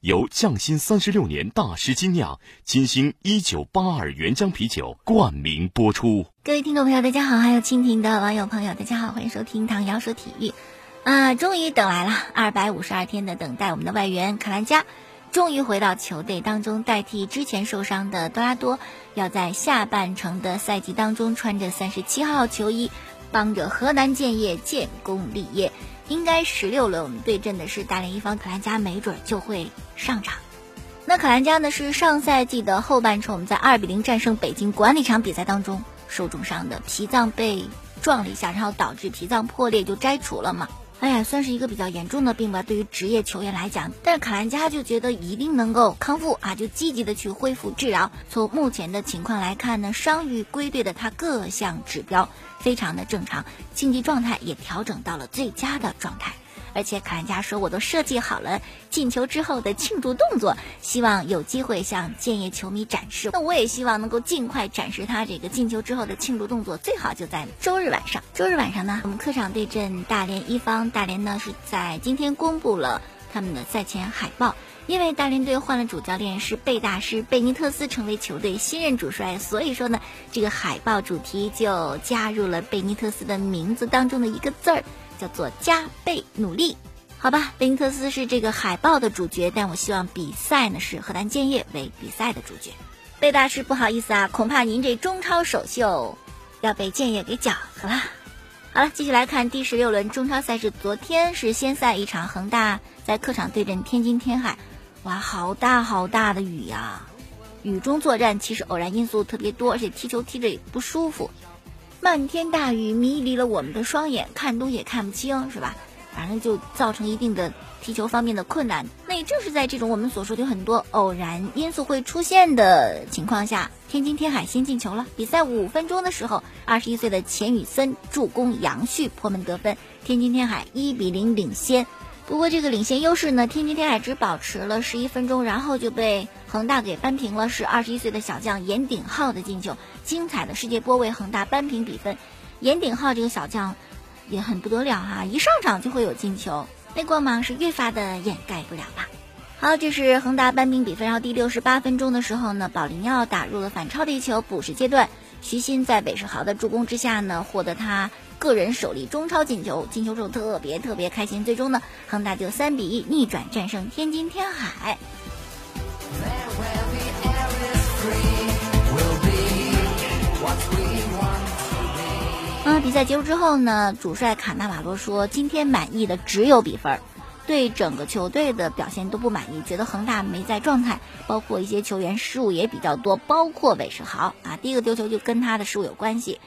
由匠心三十六年大师精酿金星一九八二原浆啤酒冠名播出。各位听众朋友，大家好，还有蜻蜓的网友朋友，大家好，欢迎收听唐瑶说体育。啊，终于等来了二百五十二天的等待，我们的外援卡兰加。终于回到球队当中，代替之前受伤的多拉多，要在下半程的赛季当中穿着三十七号球衣，帮着河南建业建功立业。应该十六轮我们对阵的是大连一方，可兰加没准就会上场。那可兰加呢是上赛季的后半程我们在二比零战胜北京管理场比赛当中受重伤的脾脏被撞了一下，然后导致脾脏破裂就摘除了嘛。哎呀，算是一个比较严重的病吧，对于职业球员来讲。但是卡兰加就觉得一定能够康复啊，就积极的去恢复治疗。从目前的情况来看呢，伤愈归队的他各项指标非常的正常，竞技状态也调整到了最佳的状态。而且卡兰加说，我都设计好了进球之后的庆祝动作，希望有机会向建业球迷展示。那我也希望能够尽快展示他这个进球之后的庆祝动作，最好就在周日晚上。周日晚上呢，我们客场对阵大连一方。大连呢是在今天公布了他们的赛前海报，因为大连队换了主教练，是贝大师贝尼特斯成为球队新任主帅，所以说呢，这个海报主题就加入了贝尼特斯的名字当中的一个字儿。叫做加倍努力，好吧。贝尼特斯是这个海报的主角，但我希望比赛呢是河南建业为比赛的主角。贝大师，不好意思啊，恐怕您这中超首秀要被建业给搅和了。好了，继续来看第十六轮中超赛事。昨天是先赛一场，恒大在客场对阵天津天海。哇，好大好大的雨呀！雨中作战其实偶然因素特别多，而且踢球踢着也不舒服。漫天大雨迷离了我们的双眼，看东西也看不清，是吧？反正就造成一定的踢球方面的困难。那也正是在这种我们所说的很多偶然因素会出现的情况下，天津天海先进球了。比赛五分钟的时候，二十一岁的钱宇森助攻杨旭破门得分，天津天海一比零领先。不过这个领先优势呢，天津天海只保持了十一分钟，然后就被恒大给扳平了。是二十一岁的小将严鼎浩的进球，精彩的世界波为恒大扳平比分。严鼎浩这个小将也很不得了哈，一上场就会有进球，那光芒是越发的掩盖不了吧。好，这是恒大扳平比分。然后第六十八分钟的时候呢，保利尼奥打入了反超的一球，补时阶段，徐新在韦世豪的助攻之下呢，获得他。个人首粒中超进球，进球之后特别特别开心。最终呢，恒大就三比一逆转战胜天津天海。啊，比赛结束之后呢，主帅卡纳瓦罗说，今天满意的只有比分，对整个球队的表现都不满意，觉得恒大没在状态，包括一些球员失误也比较多，包括韦世豪啊，第一个丢球就跟他的失误有关系。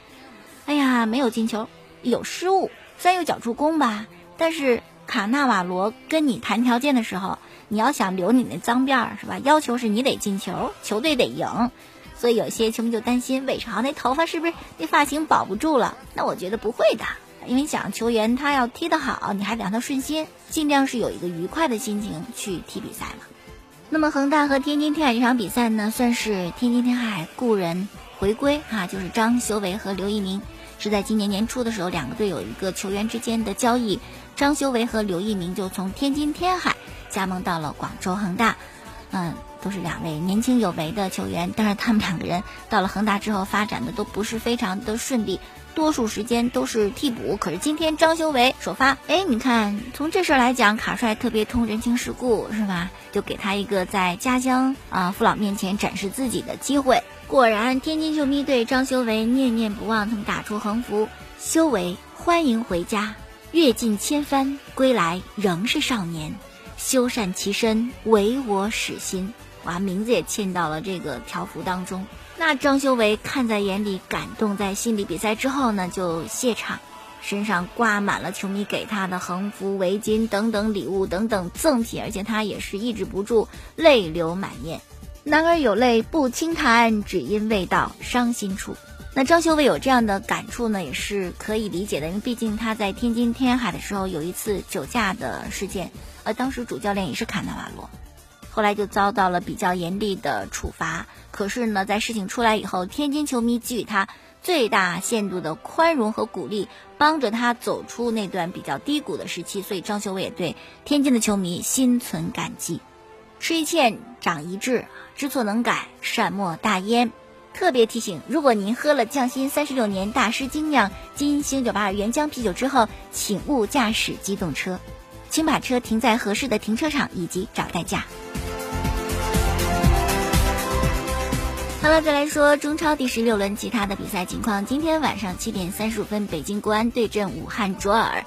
哎呀，没有进球。有失误，虽然有脚助攻吧，但是卡纳瓦罗跟你谈条件的时候，你要想留你那脏辫儿是吧？要求是你得进球，球队得赢，所以有些球迷就担心韦世豪那头发是不是那发型保不住了？那我觉得不会的，因为想球员他要踢得好，你还得让他顺心，尽量是有一个愉快的心情去踢比赛嘛。那么恒大和天津天海这场比赛呢，算是天津天海故人回归哈，就是张修维和刘一鸣。是在今年年初的时候，两个队有一个球员之间的交易，张修维和刘一鸣就从天津天海加盟到了广州恒大，嗯，都是两位年轻有为的球员，但是他们两个人到了恒大之后发展的都不是非常的顺利，多数时间都是替补。可是今天张修维首发，哎，你看从这事儿来讲，卡帅特别通人情世故是吧？就给他一个在家乡啊父老面前展示自己的机会。果然，天津球迷对张修为念念不忘，他们打出横幅：“修为欢迎回家，阅尽千帆归来仍是少年，修缮其身唯我始心。”哇，名字也嵌到了这个条幅当中。那张修为看在眼里，感动在心里。比赛之后呢，就谢场，身上挂满了球迷给他的横幅、围巾等等礼物等等赠品，而且他也是抑制不住泪流满面。男儿有泪不轻弹，只因未到伤心处。那张修为有这样的感触呢，也是可以理解的，因为毕竟他在天津天海的时候有一次酒驾的事件，而当时主教练也是卡纳瓦罗，后来就遭到了比较严厉的处罚。可是呢，在事情出来以后，天津球迷给予他最大限度的宽容和鼓励，帮着他走出那段比较低谷的时期，所以张修伟也对天津的球迷心存感激。吃一堑长一智，知错能改，善莫大焉。特别提醒：如果您喝了匠心三十六年大师精酿金星九八二原浆啤酒之后，请勿驾驶机动车，请把车停在合适的停车场以及找代驾。好了，再来说中超第十六轮其他的比赛情况。今天晚上七点三十五分，北京国安对阵武汉卓尔。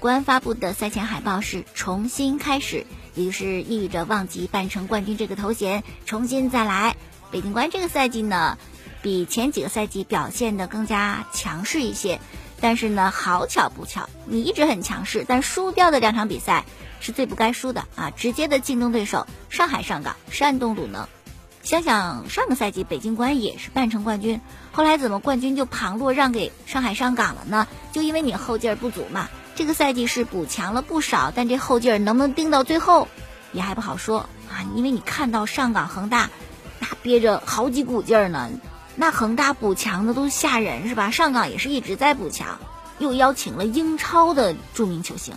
国安发布的赛前海报是重新开始，也就是意味着忘记半程冠军这个头衔，重新再来。北京国安这个赛季呢，比前几个赛季表现的更加强势一些，但是呢，好巧不巧，你一直很强势，但输掉的两场比赛是最不该输的啊！直接的竞争对手上海上港、山东鲁能。想想上个赛季北京国安也是半程冠军，后来怎么冠军就旁落让给上海上港了呢？就因为你后劲儿不足嘛。这个赛季是补强了不少，但这后劲儿能不能盯到最后，也还不好说啊！因为你看到上港恒大。那憋着好几股劲儿呢，那恒大补强的都吓人是吧？上港也是一直在补强，又邀请了英超的著名球星，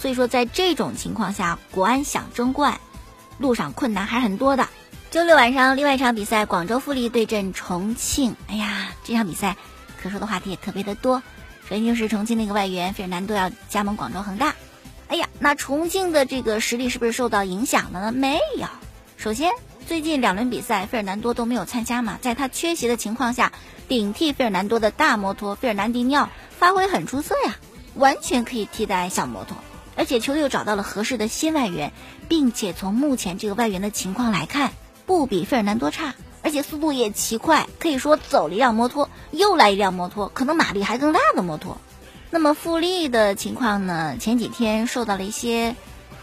所以说在这种情况下，国安想争冠，路上困难还是很多的。周六晚上另外一场比赛，广州富力对阵重庆，哎呀，这场比赛可说的话题也特别的多。首先就是重庆那个外援费尔南多要加盟广州恒大，哎呀，那重庆的这个实力是不是受到影响了呢？没有，首先。最近两轮比赛，费尔南多都没有参加嘛，在他缺席的情况下，顶替费尔南多的大摩托费尔南迪尼奥发挥很出色呀，完全可以替代小摩托，而且球队又找到了合适的新外援，并且从目前这个外援的情况来看，不比费尔南多差，而且速度也奇快，可以说走了一辆摩托又来一辆摩托，可能马力还更大的摩托。那么富力的情况呢？前几天受到了一些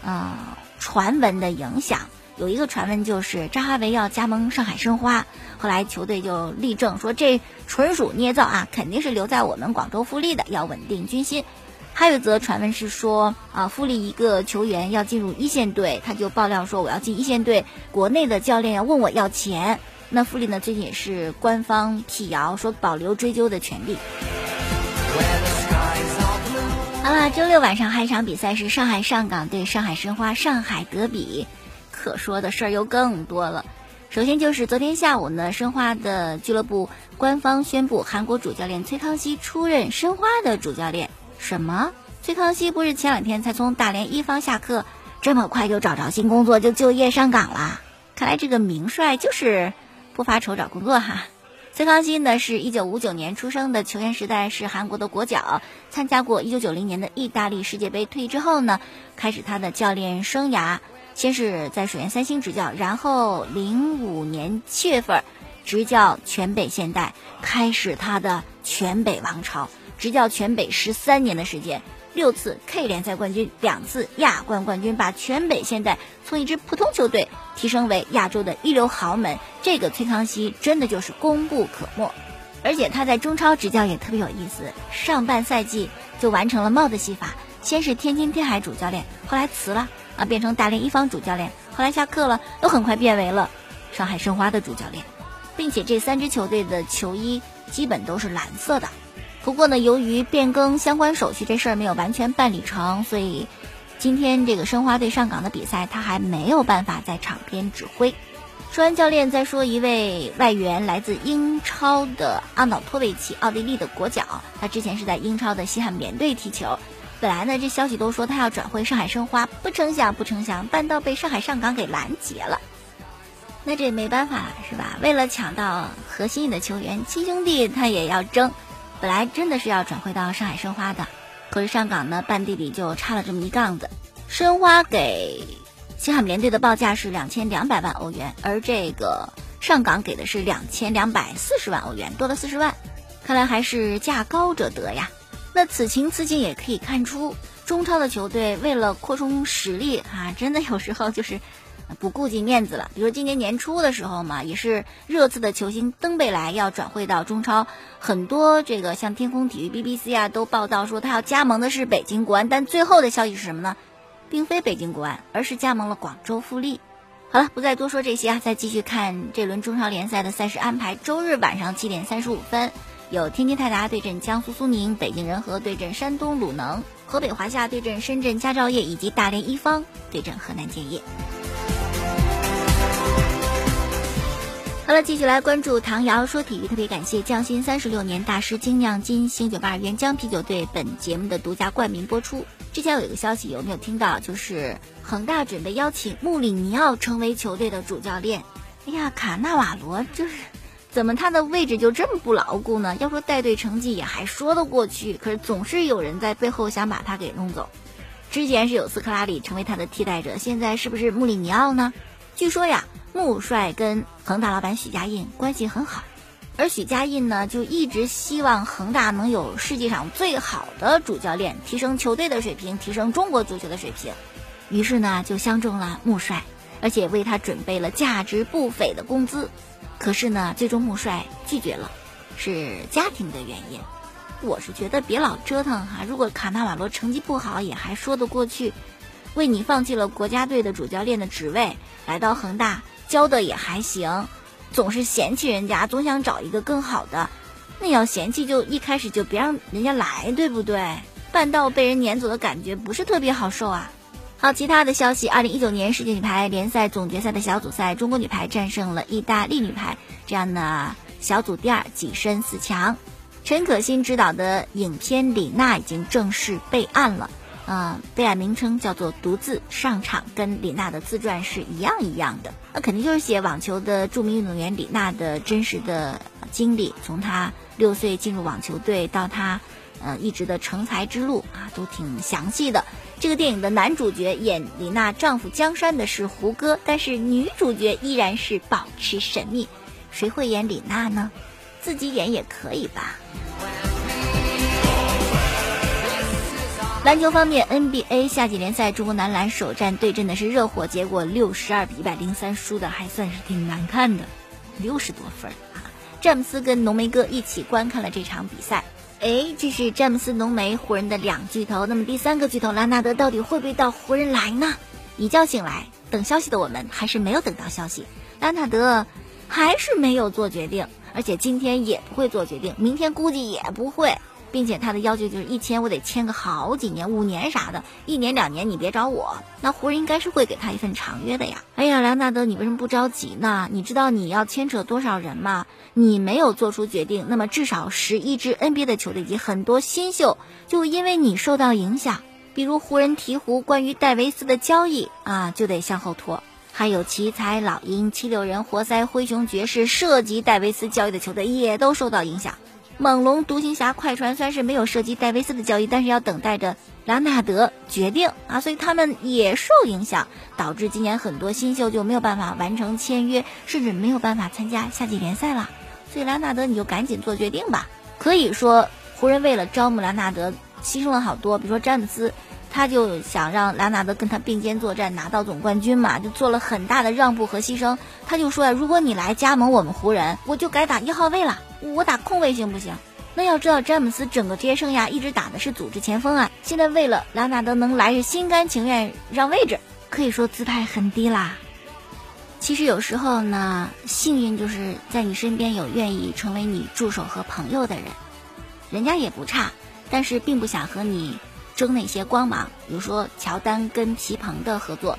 啊传闻的影响。有一个传闻就是扎哈维要加盟上海申花，后来球队就力证说这纯属捏造啊，肯定是留在我们广州富力的，要稳定军心。还有一则传闻是说啊，富力一个球员要进入一线队，他就爆料说我要进一线队，国内的教练要问我要钱。那富力呢最近也是官方辟谣说保留追究的权利。好了，周六晚上还有一场比赛是上海上港对上海申花，上海德比。可说的事儿又更多了。首先就是昨天下午呢，申花的俱乐部官方宣布，韩国主教练崔康熙出任申花的主教练。什么？崔康熙不是前两天才从大连一方下课，这么快就找着新工作就就业上岗了？看来这个名帅就是不发愁找工作哈。崔康熙呢，是一九五九年出生的，球员时代是韩国的国脚，参加过一九九零年的意大利世界杯。退役之后呢，开始他的教练生涯。先是在水原三星执教，然后零五年七月份执教全北现代，开始他的全北王朝。执教全北十三年的时间，六次 K 联赛冠军，两次亚冠冠军，把全北现代从一支普通球队提升为亚洲的一流豪门。这个崔康熙真的就是功不可没，而且他在中超执教也特别有意思。上半赛季就完成了帽子戏法，先是天津天海主教练，后来辞了。啊，变成大连一方主教练，后来下课了，又很快变为了上海申花的主教练，并且这三支球队的球衣基本都是蓝色的。不过呢，由于变更相关手续这事儿没有完全办理成，所以今天这个申花队上港的比赛他还没有办法在场边指挥。说完教练，再说一位外援，来自英超的阿瑙托维奇，奥地利的国脚，他之前是在英超的西汉姆队踢球。本来呢，这消息都说他要转会上海申花，不成想不成想，半道被上海上港给拦截了。那这也没办法了，是吧？为了抢到核心的球员，亲兄弟他也要争。本来真的是要转会到上海申花的，可是上港呢，半地里就差了这么一杠子。申花给西汉姆联队的报价是两千两百万欧元，而这个上港给的是两千两百四十万欧元，多了四十万。看来还是价高者得呀。那此情此景也可以看出，中超的球队为了扩充实力啊，真的有时候就是不顾及面子了。比如今年年初的时候嘛，也是热刺的球星登贝莱要转会到中超，很多这个像天空体育、BBC 啊都报道说他要加盟的是北京国安，但最后的消息是什么呢？并非北京国安，而是加盟了广州富力。好了，不再多说这些啊，再继续看这轮中超联赛的赛事安排。周日晚上七点三十五分，有天津泰达对阵江苏苏宁，北京人和对阵山东鲁能，河北华夏对阵深圳佳兆业，以及大连一方对阵河南建业。好了，继续来关注唐瑶说体育，特别感谢匠心三十六年大师精酿金星九八原浆啤酒对本节目的独家冠名播出。之前有一个消息，有没有听到？就是恒大准备邀请穆里尼奥成为球队的主教练。哎呀，卡纳瓦罗就是，怎么他的位置就这么不牢固呢？要说带队成绩也还说得过去，可是总是有人在背后想把他给弄走。之前是有斯科拉里成为他的替代者，现在是不是穆里尼奥呢？据说呀。穆帅跟恒大老板许家印关系很好，而许家印呢就一直希望恒大能有世界上最好的主教练，提升球队的水平，提升中国足球的水平。于是呢就相中了穆帅，而且为他准备了价值不菲的工资。可是呢最终穆帅拒绝了，是家庭的原因。我是觉得别老折腾哈，如果卡纳瓦罗成绩不好也还说得过去，为你放弃了国家队的主教练的职位，来到恒大。教的也还行，总是嫌弃人家，总想找一个更好的。那要嫌弃，就一开始就别让人家来，对不对？半道被人撵走的感觉不是特别好受啊。好，其他的消息，二零一九年世界女排联赛总决赛的小组赛，中国女排战胜了意大利女排，这样呢，小组第二跻身四强。陈可辛执导的影片《李娜》已经正式备案了。嗯，备案名称叫做《独自上场》，跟李娜的自传是一样一样的。那肯定就是写网球的著名运动员李娜的真实的经历，从她六岁进入网球队到她，呃，一直的成才之路啊，都挺详细的。这个电影的男主角演李娜丈夫江山的是胡歌，但是女主角依然是保持神秘。谁会演李娜呢？自己演也可以吧。篮球方面，NBA 夏季联赛，中国男篮首战对阵的是热火，结果六十二比一百零三输的还算是挺难看的，六十多分啊！詹姆斯跟浓眉哥一起观看了这场比赛。哎，这是詹姆斯、浓眉湖人的两巨头，那么第三个巨头拉纳德到底会不会到湖人来呢？一觉醒来，等消息的我们还是没有等到消息，拉纳德还是没有做决定，而且今天也不会做决定，明天估计也不会。并且他的要求就是一签我得签个好几年，五年啥的，一年两年你别找我。那湖人应该是会给他一份长约的呀。哎呀，莱纳德，你为什么不着急呢？你知道你要牵扯多少人吗？你没有做出决定，那么至少十一支 NBA 的球队以及很多新秀就因为你受到影响。比如湖人鹈鹕关于戴维斯的交易啊，就得向后拖。还有奇才、老鹰、七六人、活塞、灰熊、爵士涉及戴维斯交易的球队也都受到影响。猛龙、独行侠、快船虽然是没有涉及戴维斯的交易，但是要等待着拉纳德决定啊，所以他们也受影响，导致今年很多新秀就没有办法完成签约，甚至没有办法参加夏季联赛了。所以拉纳德你就赶紧做决定吧。可以说，湖人为了招募拉纳德，牺牲了好多，比如说詹姆斯，他就想让拉纳德跟他并肩作战，拿到总冠军嘛，就做了很大的让步和牺牲。他就说呀，如果你来加盟我们湖人，我就改打一号位了。我打控卫行不行？那要知道，詹姆斯整个职业生涯一直打的是组织前锋啊。现在为了莱纳德能来，是心甘情愿让位置，可以说姿态很低啦。其实有时候呢，幸运就是在你身边有愿意成为你助手和朋友的人，人家也不差，但是并不想和你争那些光芒。比如说乔丹跟皮蓬的合作，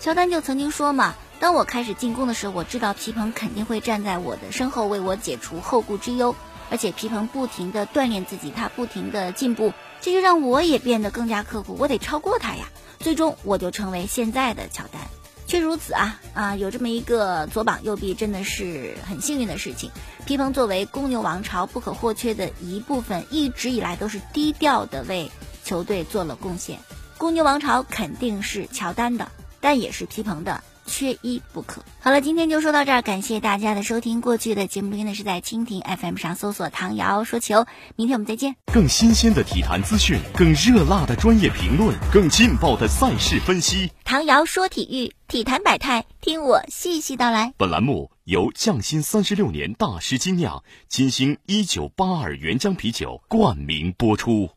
乔丹就曾经说嘛。当我开始进攻的时候，我知道皮蓬肯定会站在我的身后为我解除后顾之忧，而且皮蓬不停地锻炼自己，他不停地进步，这就让我也变得更加刻苦，我得超过他呀。最终我就成为现在的乔丹，确如此啊啊！有这么一个左膀右臂，真的是很幸运的事情。皮蓬作为公牛王朝不可或缺的一部分，一直以来都是低调的为球队做了贡献。公牛王朝肯定是乔丹的，但也是皮蓬的。缺一不可。好了，今天就说到这儿，感谢大家的收听。过去的节目录音呢是在蜻蜓 FM 上搜索“唐瑶说球”，明天我们再见。更新鲜的体坛资讯，更热辣的专业评论，更劲爆的赛事分析。唐瑶说体育，体坛百态，听我细细道来。本栏目由匠心三十六年大师精酿金星一九八二原浆啤酒冠名播出。